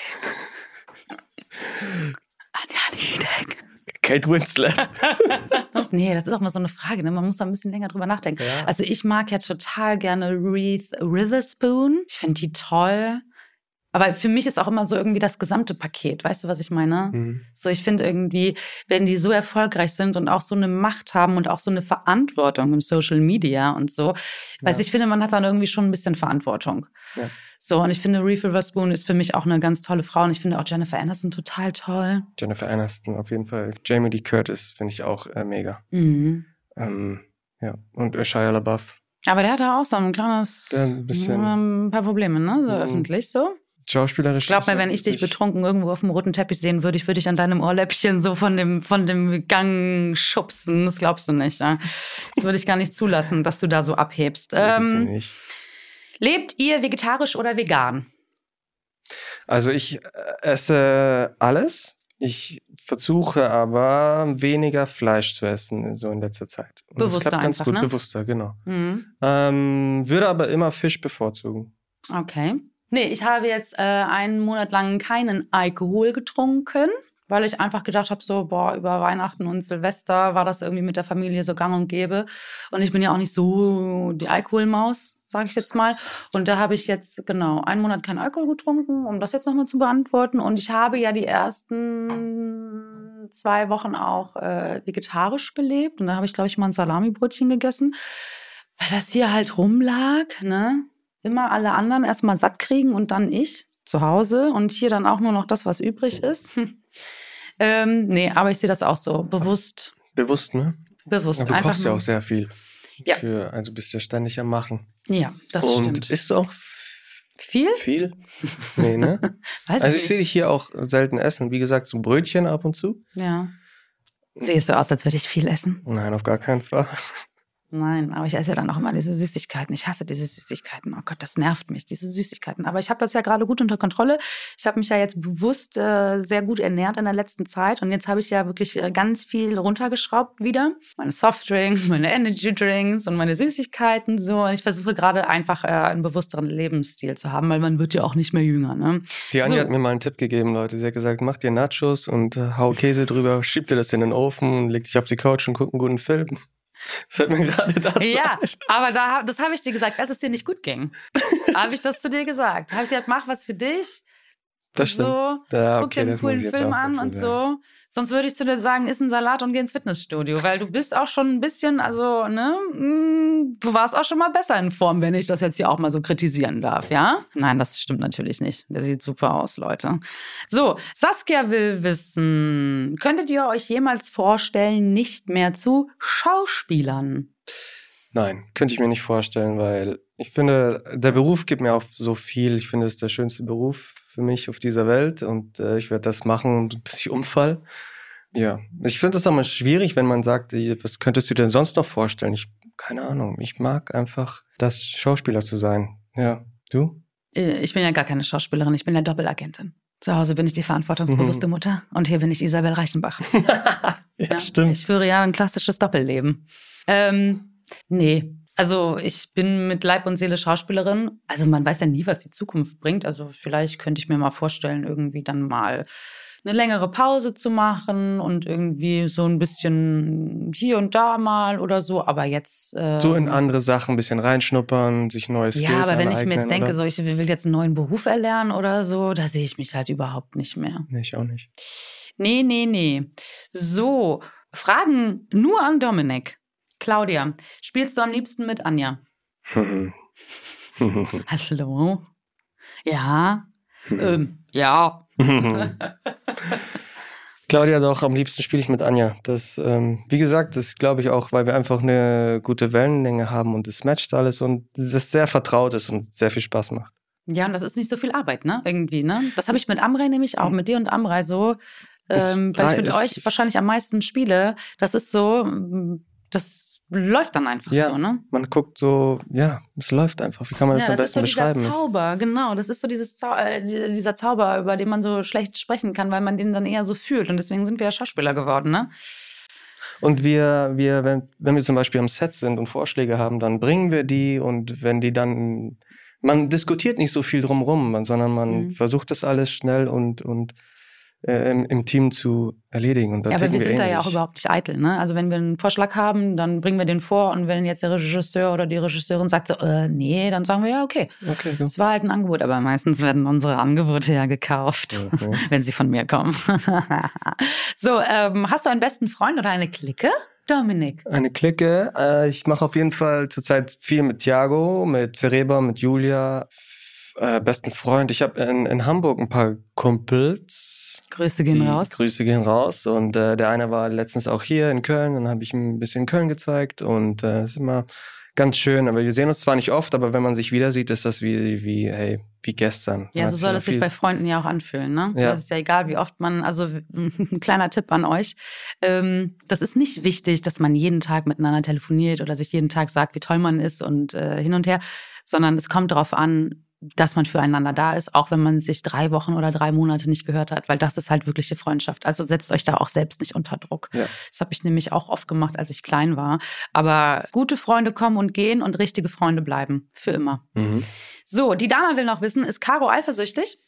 Anja Niedek. Kate Winslet. nee, das ist auch mal so eine Frage. Ne? Man muss da ein bisschen länger drüber nachdenken. Ja. Also ich mag ja total gerne Reese Witherspoon. Ich finde die toll. Aber für mich ist auch immer so irgendwie das gesamte Paket. Weißt du, was ich meine? Mhm. So, ich finde irgendwie, wenn die so erfolgreich sind und auch so eine Macht haben und auch so eine Verantwortung im Social Media und so. Ja. Weißt ich finde, man hat dann irgendwie schon ein bisschen Verantwortung. Ja. So, und ich finde, Reef Witherspoon ist für mich auch eine ganz tolle Frau. Und ich finde auch Jennifer Aniston total toll. Jennifer Aniston auf jeden Fall. Jamie Lee Curtis finde ich auch äh, mega. Mhm. Ähm, ja, und Shia LaBeouf. Aber der hatte auch so ein kleines, ein, bisschen, ein paar Probleme, ne? So mhm. öffentlich so. Schauspielerisch. Glaub mir, wenn ich dich betrunken irgendwo auf dem roten Teppich sehen würde, ich würde dich an deinem Ohrläppchen so von dem, von dem Gang schubsen. Das glaubst du nicht. Ja? Das würde ich gar nicht zulassen, dass du da so abhebst. Ähm, nicht. Lebt ihr vegetarisch oder vegan? Also ich äh, esse alles. Ich versuche aber weniger Fleisch zu essen, so in letzter Zeit. Und bewusster das ganz gut, ne? bewusster, genau. Mhm. Ähm, würde aber immer Fisch bevorzugen. Okay. Nee, ich habe jetzt äh, einen Monat lang keinen Alkohol getrunken. weil ich einfach gedacht habe, so, boah, über Weihnachten und Silvester war das irgendwie mit der Familie so gang und gäbe. Und ich bin ja auch nicht so die Alkoholmaus, sage ich jetzt mal. Und da habe ich jetzt, genau, einen Monat keinen Alkohol getrunken, um das jetzt nochmal zu beantworten. Und ich habe ja die ersten zwei Wochen auch äh, vegetarisch gelebt. Und da habe ich, glaube ich, mal ein Salamibrötchen gegessen, weil das hier halt rumlag, ne? Immer alle anderen erstmal satt kriegen und dann ich zu Hause und hier dann auch nur noch das, was übrig ist. ähm, nee, aber ich sehe das auch so. Bewusst. Bewusst, ne? Bewusst. Ja, du Einfach kochst ja auch sehr viel. Ja. Für, also bist ja ständig am Machen. Ja, das Und stimmt. isst du auch Viel? viel? Nee, ne? Weiß Also ich ich sehe dich hier auch selten essen. Wie gesagt, so Brötchen ab und zu. Ja. Siehst du aus, als würde ich viel essen? Nein, auf gar keinen Fall. Nein, aber ich esse ja dann auch immer diese Süßigkeiten. Ich hasse diese Süßigkeiten. Oh Gott, das nervt mich, diese Süßigkeiten. Aber ich habe das ja gerade gut unter Kontrolle. Ich habe mich ja jetzt bewusst äh, sehr gut ernährt in der letzten Zeit. Und jetzt habe ich ja wirklich äh, ganz viel runtergeschraubt wieder. Meine Softdrinks, meine Energydrinks und meine Süßigkeiten so. Und ich versuche gerade einfach äh, einen bewussteren Lebensstil zu haben, weil man wird ja auch nicht mehr jünger. Ne? Die Anja So. hat mir mal einen Tipp gegeben, Leute. Sie hat gesagt, mach dir Nachos und äh, hau Käse drüber, schieb dir das in den Ofen, leg dich auf die Couch und guck einen guten Film. Fällt mir gerade dazu. Ja, aber da, das habe ich dir gesagt, als es dir nicht gut ging. habe ich das zu dir gesagt. Habe ich gesagt, mach was für dich. Das stimmt. So, Ja, guck okay, dir einen coolen Film an und sagen. so. Sonst würde ich zu dir sagen, iss einen Salat und geh ins Fitnessstudio, weil du bist auch schon ein bisschen, also, ne, mm, du warst auch schon mal besser in Form, wenn ich das jetzt hier auch mal so kritisieren darf, ja? Nein, das stimmt natürlich nicht. Der sieht super aus, Leute. So, Saskia will wissen, könntet ihr euch jemals vorstellen, nicht mehr zu Schauspielern? Nein, könnte ich mir nicht vorstellen, weil ich finde, der Beruf gibt mir auch so viel. Ich finde, es ist der schönste Beruf für mich auf dieser Welt und äh, ich werde das machen, bis ich umfall. Ja, ich finde das auch mal schwierig, wenn man sagt, was könntest du dir denn sonst noch vorstellen? Ich, keine Ahnung, ich mag einfach das Schauspieler zu sein. Ja, du? Äh, Ich bin ja gar keine Schauspielerin, ich bin ja Doppelagentin. Zu Hause bin ich die verantwortungsbewusste Mhm. Mutter und hier bin ich Isabel Reichenbach. ja, Ich führe ja ein klassisches Doppelleben. Ähm, nee. Also ich bin mit Leib und Seele Schauspielerin. Also man weiß ja nie, was die Zukunft bringt. Also vielleicht könnte ich mir mal vorstellen, irgendwie dann mal eine längere Pause zu machen und irgendwie so ein bisschen hier und da mal oder so. Aber jetzt. ähm, So in andere Sachen ein bisschen reinschnuppern, sich neue Skills Ja, aber wenn ich mir jetzt denke, oder? so ich will jetzt einen neuen Beruf erlernen oder so, da sehe ich mich halt überhaupt nicht mehr. Nee, ich auch nicht. Nee, nee, nee. So, Fragen nur an Dominik. Claudia, spielst du am liebsten mit Anja? Hallo? Ja? Ähm, ja. Claudia doch, am liebsten spiele ich mit Anja. Das, ähm, wie gesagt, das glaube ich auch, weil wir einfach eine gute Wellenlänge haben und es matcht alles und es sehr vertraut ist und sehr viel Spaß macht. Ja, und das ist nicht so viel Arbeit, ne? Irgendwie, ne? Das habe ich mit Amrei nämlich auch, mit dir und Amrei so, ähm, weil ich mit euch wahrscheinlich am meisten spiele. Das ist so, mm, das läuft dann einfach Ja. so, ne? Man guckt so, ja, es läuft einfach. Wie kann man das am das ist so besten dieser beschreiben? Es- Zauber, genau. Das ist so dieses Zau äh, die- dieser Zauber, über den man so schlecht sprechen kann, weil man den dann eher so fühlt. Und deswegen sind wir ja Schauspieler geworden, ne? Und wir, wir wenn, wenn wir zum Beispiel am Set sind und Vorschläge haben, dann bringen wir die und wenn die dann, man diskutiert nicht so viel drumrum, sondern man Mhm. versucht das alles schnell und, und äh, im, im Team zu erledigen. Und Ja, aber wir sind da ja auch überhaupt nicht eitel, ne? Also wenn wir einen Vorschlag haben, dann bringen wir den vor und wenn jetzt der Regisseur oder die Regisseurin sagt so, äh, nee, dann sagen wir ja, okay. Okay. Das war halt ein Angebot, aber meistens werden unsere Angebote ja gekauft, Mhm. wenn sie von mir kommen. so, ähm, hast du einen besten Freund oder eine Clique? Dominik. Eine Clique. Äh, ich mache auf jeden Fall zurzeit viel mit Thiago, mit Fereba, mit Julia. Äh, besten Freund. Ich habe in, in Hamburg ein paar Kumpels. Grüße gehen Die raus. Grüße gehen raus. Und äh, der eine war letztens auch hier in Köln. Dann habe ich ihm ein bisschen Köln gezeigt. Und äh, ist immer ganz schön. Aber wir sehen uns zwar nicht oft, aber wenn man sich wieder sieht, ist das wie, wie, hey, wie gestern. Ja, so soll es sich bei Freunden ja auch anfühlen. Ne? Ja. Das ist ja egal, wie oft man, also ein kleiner Tipp an euch. Ähm, das ist nicht wichtig, dass man jeden Tag miteinander telefoniert oder sich jeden Tag sagt, wie toll man ist und äh, hin und her, sondern es kommt darauf an, dass man füreinander da ist, auch wenn man sich drei Wochen oder drei Monate nicht gehört hat, weil das ist halt wirkliche Freundschaft. Also setzt euch da auch selbst nicht unter Druck. Ja. Das habe ich nämlich auch oft gemacht, als ich klein war. Aber gute Freunde kommen und gehen und richtige Freunde bleiben. Für immer. Mhm. So, die Dana will noch wissen, ist Caro eifersüchtig?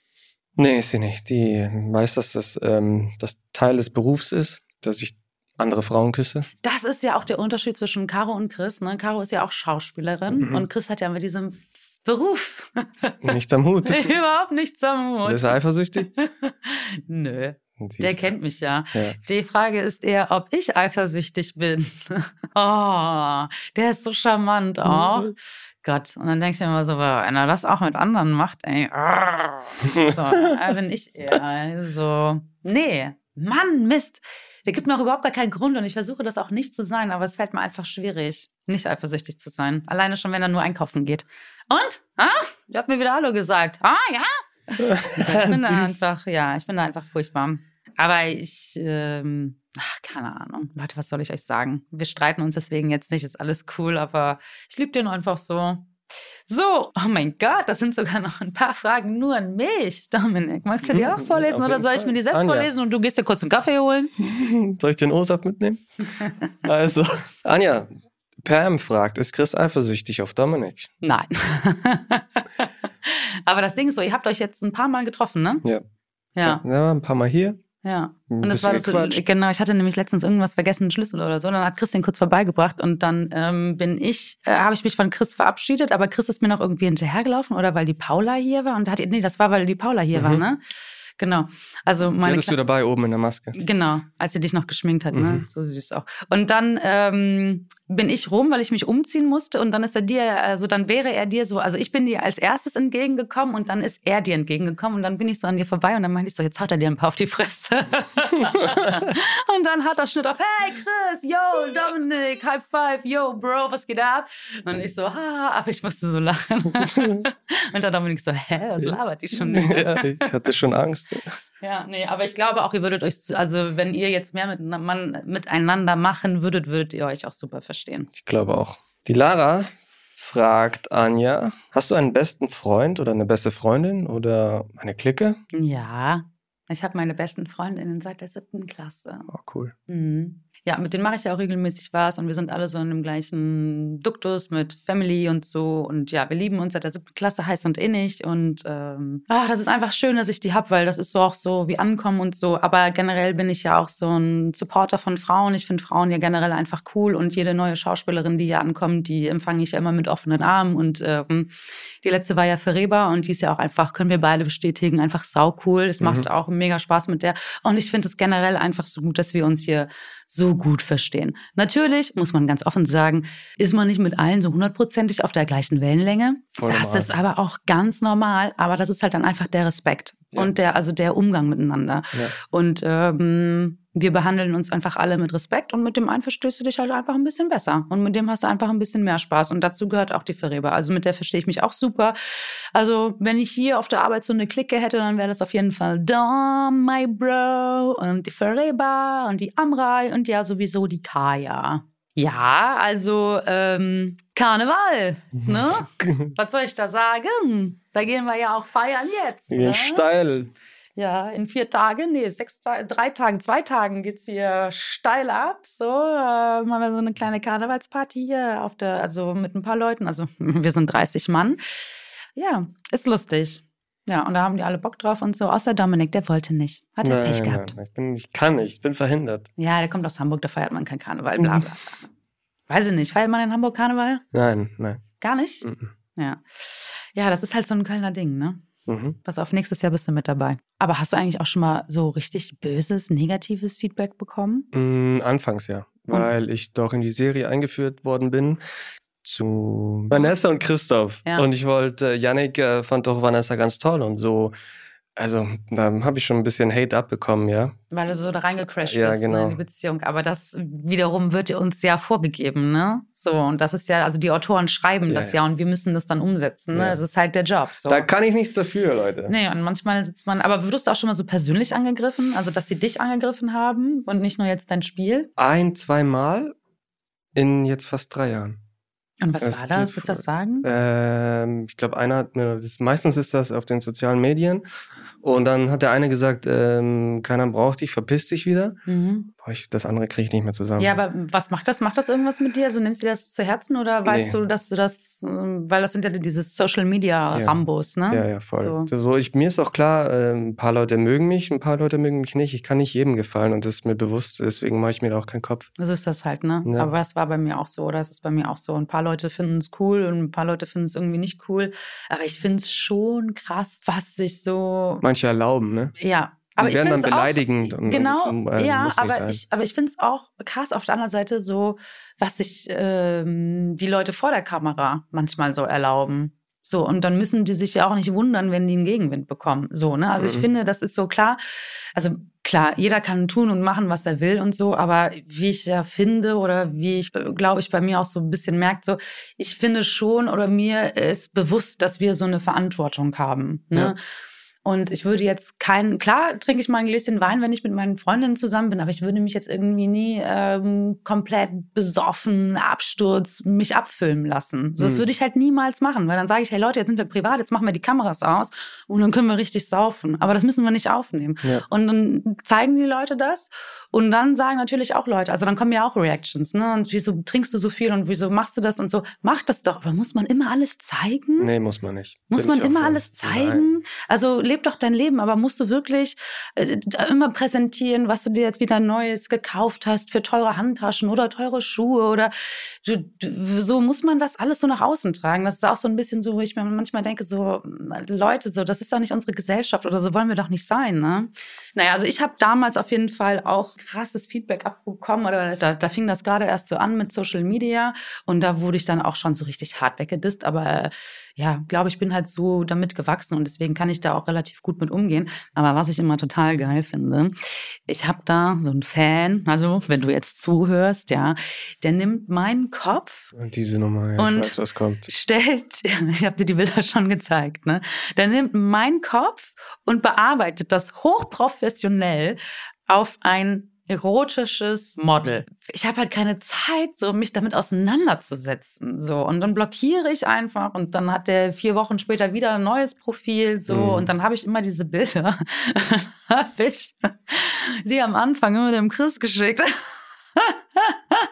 Nee, ist sie nicht. Die weiß, dass das, ähm, das Teil des Berufs ist, dass ich andere Frauen küsse. Das ist ja auch der Unterschied zwischen Caro und Chris. Ne? Caro ist ja auch Schauspielerin Mhm. und Chris hat ja mit diesem Beruf Nicht am Hut. überhaupt nichts am Hut. Ist er eifersüchtig? Nö, Siehst der kennt mich ja. Ja. Die Frage ist eher, ob ich eifersüchtig bin. Oh, der ist so charmant. Oh Gott. Und dann denke ich mir immer so, wenn er das auch mit anderen macht, ey. So, äh, bin ich eher so, nee, Mann, Mist. Der gibt mir auch überhaupt gar keinen Grund und ich versuche das auch nicht zu sein, aber es fällt mir einfach schwierig, nicht eifersüchtig zu sein. Alleine schon, wenn er nur einkaufen geht. Und? Ah? Ihr habt mir wieder Hallo gesagt. Ah, ja? Ich bin da einfach, ja, ich bin da einfach furchtbar. Aber ich, ähm, ach, keine Ahnung. Leute, was soll ich euch sagen? Wir streiten uns deswegen jetzt nicht, ist alles cool, aber ich liebe den einfach so. So, oh mein Gott, das sind sogar noch ein paar Fragen nur an mich. Dominik, magst du die auch vorlesen oder soll ich mir die selbst Anja. vorlesen und du gehst dir kurz einen Kaffee holen? Soll ich den O-Saft mitnehmen? Also, Anja, Pam fragt, ist Chris eifersüchtig auf Dominik? Nein. aber das Ding ist so, ihr habt euch jetzt ein paar Mal getroffen, ne? Ja. Ja, Ja, ein paar Mal hier. Ja. ein Und das war das genau, ich hatte nämlich letztens irgendwas vergessen, einen Schlüssel oder so. Dann hat Chris den kurz vorbeigebracht und dann ähm, bin ich, äh, habe ich mich von Chris verabschiedet, aber Chris ist mir noch irgendwie hinterhergelaufen oder weil die Paula hier war und hat, nee, das war, weil die Paula hier war, Mhm. ne? Genau. Also meine hattest du dabei oben in der Maske. Genau, als sie dich noch geschminkt hat, ne? Mhm. So süß auch. Und dann ähm, bin ich rum, weil ich mich umziehen musste und dann ist er dir, also dann wäre er dir so, also ich bin dir als erstes entgegengekommen und dann ist er dir entgegengekommen und dann bin ich so an dir vorbei und dann meinte ich so, jetzt haut er dir ein paar auf die Fresse. und dann hat er Schnitt auf, hey Chris, yo, Dominik, High Five, yo, Bro, was geht ab? Und ich so, ha, aber ich musste so lachen. und dann Dominik so, hä, was labert die schon nicht? ja, ich hatte schon Angst. Ja, nee, aber ich glaube auch, ihr würdet euch, zu- also wenn ihr jetzt mehr mit, man, miteinander machen würdet, würdet ihr euch auch super verstehen. Ich glaube auch. Die Lara fragt Anja, hast du einen besten Freund oder eine beste Freundin oder eine Clique? Ja, ich habe meine besten Freundinnen seit der siebten Klasse. Oh, cool. Mhm. Ja, mit denen mache ich ja auch regelmäßig was und wir sind alle so in dem gleichen Duktus mit Family und so. Und ja, wir lieben uns seit der siebten Klasse heiß und innig. Und ähm, ach, das ist einfach schön, dass ich die habe, weil das ist so auch so wie Ankommen und so. Aber generell bin ich ja auch so ein Supporter von Frauen. Ich finde Frauen ja generell einfach cool und jede neue Schauspielerin, die hier ankommt, die empfange ich ja immer mit offenen Armen. Und ähm, die letzte war ja Fereba und die ist ja auch einfach, können wir beide bestätigen, einfach sau cool. Es Mhm. macht auch mega Spaß mit der. Und ich finde es generell einfach so gut, dass wir uns hier so gut verstehen. Natürlich, muss man ganz offen sagen, ist man nicht mit allen so hundertprozentig auf der gleichen Wellenlänge. Voll das normal. ist aber auch ganz normal, aber das ist halt dann einfach der Respekt Ja. und der, also der Umgang miteinander. Ja. Und ähm, wir behandeln uns einfach alle mit Respekt und mit dem einen verstehst du dich halt einfach ein bisschen besser. Und mit dem hast du einfach ein bisschen mehr Spaß. Und dazu gehört auch die Ferreba. Also mit der verstehe ich mich auch super. Also wenn ich hier auf der Arbeit so eine Clique hätte, dann wäre das auf jeden Fall Dom, my bro, und die Ferreba und die Amrei und ja sowieso die Kaya. Ja, also ähm, Karneval, ne? Was soll ich da sagen? Da gehen wir ja auch feiern jetzt. Ne? steil. Ja, in vier Tagen, nee, sechs Tage, drei Tagen, zwei Tagen geht's hier steil ab. So, äh, machen wir so eine kleine Karnevalsparty hier auf der, also mit ein paar Leuten. Also wir sind 30 Mann. Ja, ist lustig. Ja, und da haben die alle Bock drauf und so. Außer Dominik, der wollte nicht. Hat er Pech gehabt. nein, ich, bin, ich kann nicht, ich bin verhindert. Ja, der kommt aus Hamburg, da feiert man kein Karneval, bla bla. Weiß ich nicht, feiert man in Hamburg Karneval? Nein, nein. Gar nicht? Mhm. Ja. Ja, das ist halt so ein Kölner Ding, ne? Mhm. Pass auf, nächstes Jahr bist du mit dabei. Aber hast du eigentlich auch schon mal so richtig böses, negatives Feedback bekommen? Mm, Anfangs ja, weil ich doch in die Serie eingeführt worden bin zu Vanessa und Christoph. Ja. Und ich wollte, Yannick äh, fand doch Vanessa ganz toll und so. Also, da habe ich schon ein bisschen Hate abbekommen, ja. Weil du so da reingecrashed Ja, bist ne, genau. in die Beziehung. Aber das wiederum wird uns ja vorgegeben, ne? So, und das ist ja, also die Autoren schreiben Ja, das ja. ja und wir müssen das dann umsetzen, ne? Ja. Das ist halt der Job. So. Da kann ich nichts dafür, Leute. Nee, und manchmal sitzt man, aber wurdest du auch schon mal so persönlich angegriffen? Also, dass sie dich angegriffen haben und nicht nur jetzt dein Spiel? Ein, zweimal in jetzt fast drei Jahren. Und was war das? Willst du das sagen? Ähm, ich glaube, einer hat mir, das, meistens ist das auf den sozialen Medien. Und dann hat der eine gesagt, ähm, keiner braucht dich, verpiss dich wieder. Mhm. Boah, ich, das andere kriege ich nicht mehr zusammen. Ja, aber was macht das? Macht das irgendwas mit dir? Also nimmst du das zu Herzen oder weißt Nee. du, dass du das, ähm, weil das sind ja diese Social Media Ja. Rambos, ne? Ja, ja, voll. So. So. Ich, mir ist auch klar, äh, ein paar Leute mögen mich, ein paar Leute mögen mich nicht. Ich kann nicht jedem gefallen und das ist mir bewusst, deswegen mache ich mir da auch keinen Kopf. So ist das halt, ne? Ja. Aber es war bei mir auch so, oder es ist bei mir auch so. Ein paar Leute finden es cool und ein paar Leute finden es irgendwie nicht cool. Aber ich finde es schon krass, was sich so. Manche erlauben, ne? Ja. Die Aber ich werden dann find's auch- beleidigend und- und Genau, das, äh, ja, aber ich, aber ich finde es auch krass auf der anderen Seite so, was sich ähm, die Leute vor der Kamera manchmal so erlauben. So, und dann müssen die sich ja auch nicht wundern, wenn die einen Gegenwind bekommen. So, ne? Also ich Mhm. finde, das ist so klar. Also klar, jeder kann tun und machen, was er will und so, aber wie ich ja finde oder wie ich, äh, glaube ich, bei mir auch so ein bisschen merkt, so, ich finde schon oder mir ist bewusst, dass wir so eine Verantwortung haben. Ne? Ja. Und ich würde jetzt keinen, klar trinke ich mal ein Gläschen Wein, wenn ich mit meinen Freundinnen zusammen bin, aber ich würde mich jetzt irgendwie nie ähm, komplett besoffen, Absturz, mich abfilmen lassen. So, das Mhm. würde ich halt niemals machen, weil dann sage ich, hey Leute, jetzt sind wir privat, jetzt machen wir die Kameras aus und dann können wir richtig saufen. Aber das müssen wir nicht aufnehmen. Ja. Und dann zeigen die Leute das und dann sagen natürlich auch Leute, also dann kommen ja auch Reactions, ne? Und wieso trinkst du so viel und wieso machst du das und so? Mach das doch. Aber muss man immer alles zeigen? Nee, muss man nicht. Muss Bin man immer alles Nein. zeigen? Also leb doch dein Leben, aber musst du wirklich äh, immer präsentieren, was du dir jetzt wieder Neues gekauft hast für teure Handtaschen oder teure Schuhe oder du, du, so muss man das alles so nach außen tragen. Das ist auch so ein bisschen so, wo ich mir manchmal denke, so Leute, so das ist doch nicht unsere Gesellschaft oder so wollen wir doch nicht sein. Ne? Naja, also ich habe damals auf jeden Fall auch krasses Feedback abbekommen oder da, da fing das gerade erst so an mit Social Media und da wurde ich dann auch schon so richtig hart weggedisst, aber ja, glaube ich, bin halt so damit gewachsen und deswegen kann ich da auch relativ gut mit umgehen. Aber was ich immer total geil finde, ich habe da so einen Fan, also wenn du jetzt zuhörst, ja, der nimmt meinen Kopf Und diese Nummer, ja, Und- ich weiß, was kommt. stellt, ich habe dir die Bilder schon gezeigt, ne? Der nimmt meinen Kopf und bearbeitet das hochprofessionell auf ein erotisches Model. Ich habe halt keine Zeit, so mich damit auseinanderzusetzen, so und dann blockiere ich einfach und dann hat der vier Wochen später wieder ein neues Profil, so Mhm. und dann habe ich immer diese Bilder, habe ich die am Anfang immer dem Chris geschickt.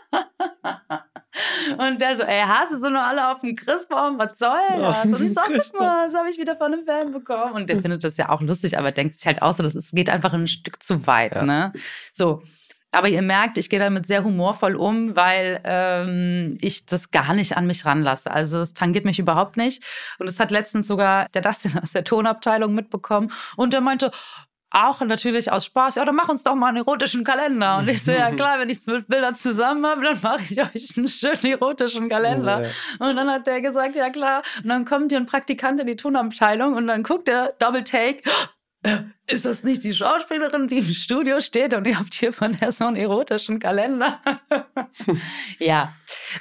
Und der so, ey, hast du so nur alle auf dem Christbaum? Was soll das? Und ich ach, guck mal, das habe ich wieder von einem Fan bekommen. Und der findet das ja auch lustig, aber denkt sich halt auch so, das ist, geht einfach ein Stück zu weit. Ja. Ne? So. Aber ihr merkt, ich gehe damit sehr humorvoll um, weil ähm, ich das gar nicht an mich ranlasse. Also es tangiert mich überhaupt nicht. Und es hat letztens sogar der Dustin aus der Tonabteilung mitbekommen. Und der meinte, auch natürlich aus Spaß, ja, dann mach uns doch mal einen erotischen Kalender. Und ich so, ja klar, wenn ich zwölf Bilder zusammen habe, dann mache ich euch einen schönen erotischen Kalender. Ja. Und dann hat der gesagt, ja klar. Und dann kommt hier ein Praktikant in die Tonabteilung und dann guckt der Double Take. "Äh, Ist das nicht die Schauspielerin, die im Studio steht und ihr habt hier von der so einen erotischen Kalender? ja,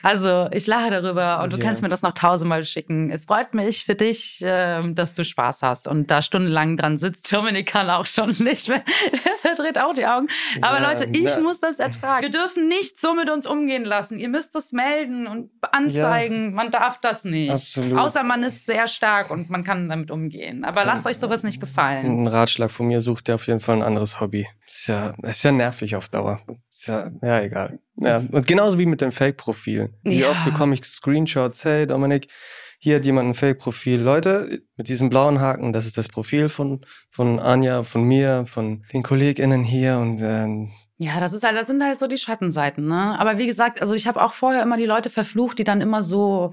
also ich lache darüber und du Ja. kannst mir das noch tausendmal schicken. Es freut mich für dich, ähm, dass du Spaß hast und da stundenlang dran sitzt. Dominik kann auch schon nicht mehr. Der verdreht auch die Augen. Aber Ja, Leute, ich na- muss das ertragen. Wir dürfen nicht so mit uns umgehen lassen. Ihr müsst das melden und anzeigen. Man darf das nicht. Absolut. Außer man ist sehr stark und man kann damit umgehen. Aber lasst euch sowas nicht gefallen. Ein Ratschlag von mir, sucht ihr auf jeden Fall ein anderes Hobby. Ist ja, ist ja nervig auf Dauer. Ist ja, ja, egal. Ja, und genauso wie mit den Fake-Profilen. Wie Ja. oft bekomme ich Screenshots, hey Dominik, hier hat jemand ein Fake-Profil. Leute, mit diesem blauen Haken, das ist das Profil von, von Anja, von mir, von den KollegInnen hier und ähm, Ja, das ist halt, das sind halt so die Schattenseiten, ne? Aber wie gesagt, also ich habe auch vorher immer die Leute verflucht, die dann immer so,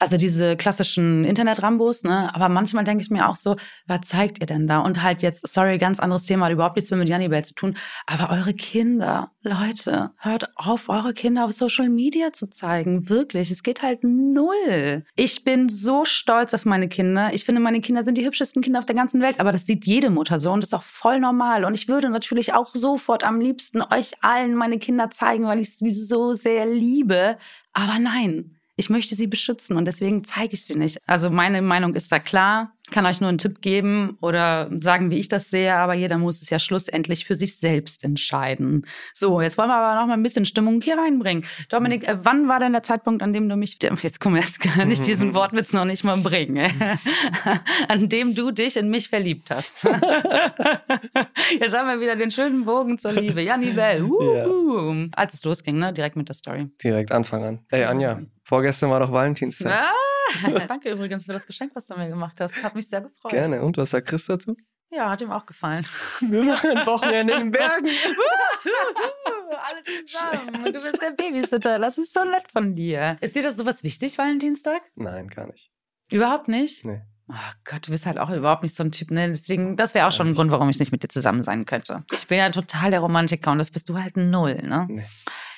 also diese klassischen Internet-Rambos, ne? Aber manchmal denke ich mir auch so, was zeigt ihr denn da? Und halt jetzt, sorry, ganz anderes Thema, überhaupt nichts mehr mit Jannibel zu tun. Aber eure Kinder, Leute, hört auf, eure Kinder auf Social Media zu zeigen. Wirklich. Es geht halt null. Ich bin so stolz auf meine Kinder. Ich finde, meine Kinder sind die hübschesten Kinder auf der ganzen Welt. Aber das sieht jede Mutter so und das ist auch voll normal. Und ich würde natürlich auch sofort am liebsten euch allen meine Kinder zeigen, weil ich sie so sehr liebe. Aber nein. Ich möchte sie beschützen und deswegen zeige ich sie nicht. Also meine Meinung ist da klar. Kann euch nur einen Tipp geben oder sagen, wie ich das sehe, aber jeder muss es ja schlussendlich für sich selbst entscheiden. So, jetzt wollen wir aber noch mal ein bisschen Stimmung hier reinbringen. Dominik, äh, wann war denn der Zeitpunkt, an dem du mich, jetzt komm, jetzt kann ich diesen Wortwitz noch nicht mal bringen, an dem du dich in mich verliebt hast. jetzt haben wir wieder den schönen Bogen zur Liebe. Janni Bell, uh, ja. als es losging, ne? direkt mit der Story. Direkt Anfang an. Ey, Anja, vorgestern war doch Valentinstag. Ah! Danke übrigens für das Geschenk, was du mir gemacht hast. Hat mich sehr gefreut. Gerne. Und was sagt Chris dazu? Ja, hat ihm auch gefallen. Wir machen ein Wochenende in den Bergen. Alle zusammen. Du bist der Babysitter. Das ist so nett von dir. Ist dir das sowas wichtig, Valentinstag? Nein, gar nicht. Überhaupt nicht? Nee. Oh Gott, du bist halt auch überhaupt nicht so ein Typ, ne? Deswegen, das wäre auch schon ein Grund, warum ich nicht mit dir zusammen sein könnte. Ich bin ja total der Romantiker und das bist du halt null, ne? Nee.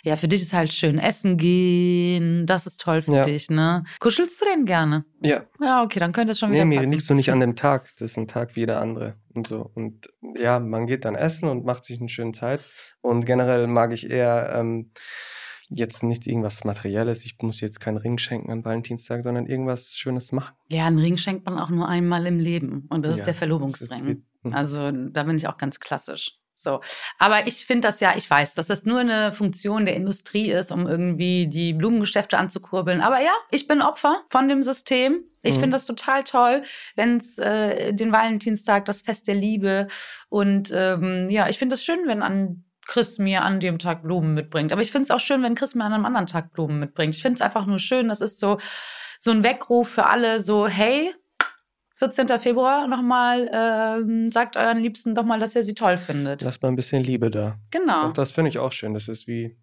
Ja, für dich ist halt schön essen gehen, das ist toll für ja. dich, ne? Kuschelst du denn gerne? Ja. Ja, okay, dann könnte es schon wieder nee, mir liegst du nicht an dem Tag. Das ist ein Tag wie jeder andere und so. Und ja, man geht dann essen und macht sich eine schöne Zeit. Und generell mag ich eher ähm, jetzt nicht irgendwas Materielles. Ich muss jetzt keinen Ring schenken an Valentinstag, sondern irgendwas Schönes machen. Ja, einen Ring schenkt man auch nur einmal im Leben. Und das ja, ist der Verlobungsring. Ist, also da bin ich auch ganz klassisch. So. Aber ich finde das ja, ich weiß, dass das nur eine Funktion der Industrie ist, um irgendwie die Blumengeschäfte anzukurbeln. Aber ja, ich bin Opfer von dem System. Ich mhm. finde das total toll, wenn es äh, den Valentinstag, das Fest der Liebe und ähm, ja, ich finde es schön, wenn an Chris mir an dem Tag Blumen mitbringt. Aber ich finde es auch schön, wenn Chris mir an einem anderen Tag Blumen mitbringt. Ich finde es einfach nur schön. Das ist so, so ein Weckruf für alle, so, hey, 14. Februar nochmal, ähm, sagt euren Liebsten doch mal, dass ihr sie toll findet. Lasst mal ein bisschen Liebe da. Genau. Und das finde ich auch schön. Das ist wie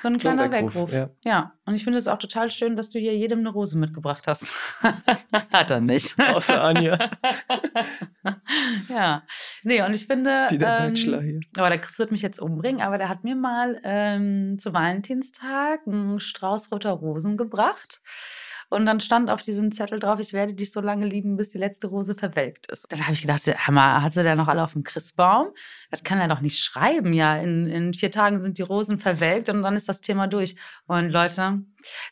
so ein kleiner Weckruf. Ja. ja. Und ich finde es auch total schön, dass du hier jedem eine Rose mitgebracht hast. Hat er nicht. Außer Anja. ja. Nee, und ich finde. Wie der ähm, Bachelor hier. Aber der Chris wird mich jetzt umbringen, aber der hat mir mal ähm, zu Valentinstag einen Strauß roter Rosen gebracht. Und dann stand auf diesem Zettel drauf, ich werde dich so lange lieben, bis die letzte Rose verwelkt ist. Dann habe ich gedacht, Hammer, hat sie da noch alle auf dem Christbaum? Das kann er doch nicht schreiben. Ja, in, in vier Tagen sind die Rosen verwelkt und dann ist das Thema durch. Und Leute,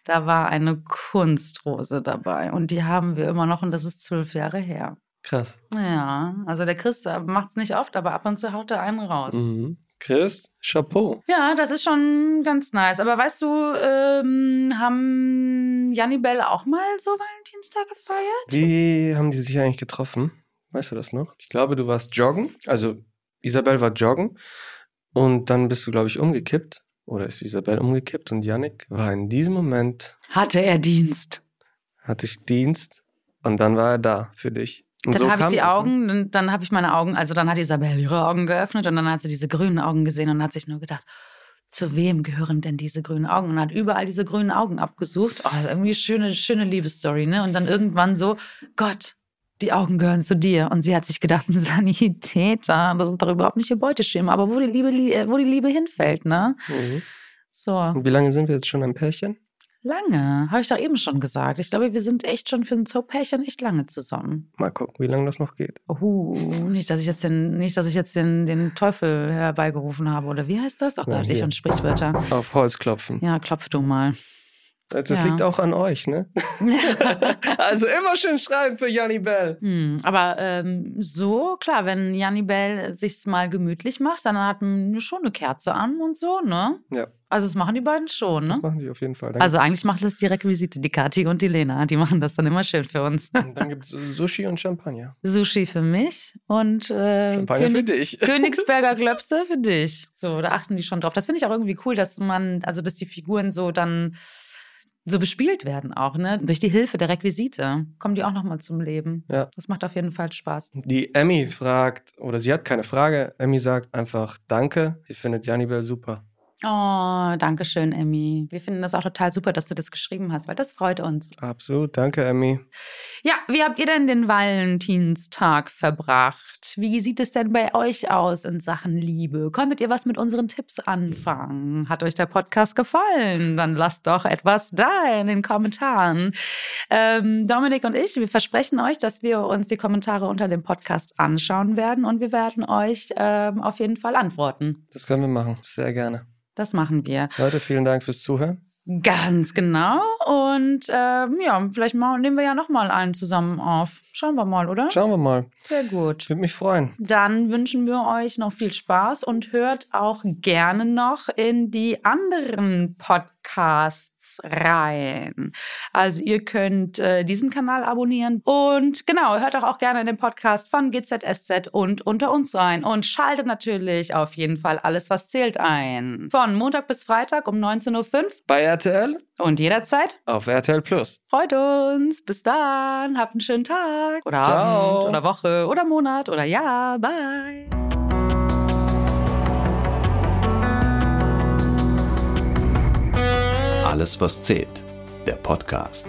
da war eine Kunstrose dabei. Und die haben wir immer noch und das ist zwölf Jahre her. Krass. Ja, also der Chris macht es nicht oft, aber ab und zu haut er einen raus. Mhm. Chris, Chapeau. Ja, das ist schon ganz nice. Aber weißt du, ähm, haben Janni Bell auch mal so Valentinstag gefeiert? Wie haben die sich eigentlich getroffen? Weißt du das noch? Ich glaube, du warst joggen. Also Isabel war joggen. Und dann bist du, glaube ich, umgekippt. Oder ist Isabel umgekippt? Und Yannick war in diesem Moment. Hatte er Dienst? Hatte ich Dienst. Und dann war er da für dich. Und dann so habe ich die Augen, dann, dann habe ich meine Augen, also dann hat Isabel ihre Augen geöffnet und dann hat sie diese grünen Augen gesehen und hat sich nur gedacht, zu wem gehören denn diese grünen Augen? Und hat überall diese grünen Augen abgesucht. Oh, irgendwie schöne, schöne Liebesstory, ne? Und dann irgendwann so, Gott, die Augen gehören zu dir. Und sie hat sich gedacht, ein Sanitäter, das ist doch überhaupt nicht ihr Beuteschema. Aber wo die Liebe, wo die Liebe hinfällt, ne? Mhm. So. Und wie lange sind wir jetzt schon ein Pärchen? Lange, habe ich doch eben schon gesagt. Ich glaube, wir sind echt schon für ein Zoopärchen echt lange zusammen. Mal gucken, wie lange das noch geht. Oh, nicht, dass ich jetzt den, nicht, dass ich jetzt den, den Teufel herbeigerufen habe, oder wie heißt das? Oh Gott, ja, ich und Sprichwörter. Auf Holz klopfen. Ja, klopf du mal. Das ja. liegt auch an euch, ne? also immer schön schreiben für Janni Bell. Hm, aber ähm, so, klar, wenn Janni Bell sich's mal gemütlich macht, dann hat man schon eine Kerze an und so, ne? Ja. Also das machen die beiden schon, ne? Das machen die auf jeden Fall. Dann also eigentlich macht das die Requisite, die Kathi und die Lena. Die machen das dann immer schön für uns. Und dann gibt es Sushi und Champagner. Sushi für mich und äh, Champagner Königs für dich. Königsberger Glöpse für dich. So, da achten die schon drauf. Das finde ich auch irgendwie cool, dass man, also dass die Figuren so dann so bespielt werden auch, ne? Durch die Hilfe der Requisite kommen die auch nochmal zum Leben. Ja. Das macht auf jeden Fall Spaß. Die Emmy fragt, oder sie hat keine Frage, Emmy sagt einfach Danke. Sie findet Janibel super. Oh, danke schön, Emmy. Wir finden das auch total super, dass du das geschrieben hast, weil das freut uns. Absolut, danke, Emmy. Ja, wie habt ihr denn den Valentinstag verbracht? Wie sieht es denn bei euch aus in Sachen Liebe? Konntet ihr was mit unseren Tipps anfangen? Hat euch der Podcast gefallen? Dann lasst doch etwas da in den Kommentaren. Ähm, Dominik und ich, wir versprechen euch, dass wir uns die Kommentare unter dem Podcast anschauen werden und wir werden euch ähm, auf jeden Fall antworten. Das können wir machen, sehr gerne. Das machen wir. Leute, vielen Dank fürs Zuhören. Ganz genau. Und ähm, ja, vielleicht mal, nehmen wir ja nochmal einen zusammen auf. Schauen wir mal, oder? Schauen wir mal. Sehr gut. Würde mich freuen. Dann wünschen wir euch noch viel Spaß und hört auch gerne noch in die anderen Podcasts rein. Also ihr könnt äh, diesen Kanal abonnieren und genau, hört auch, auch gerne in den Podcast von GZSZ und unter uns rein und schaltet natürlich auf jeden Fall alles, was zählt ein. Von Montag bis Freitag um 19.05 Uhr Bei RTL und jederzeit. auf RTL Plus. Freut uns. Bis dann. Habt einen schönen Tag oder Ciao. Abend oder Woche oder Monat oder ja. Bye. Alles, was zählt. Der Podcast.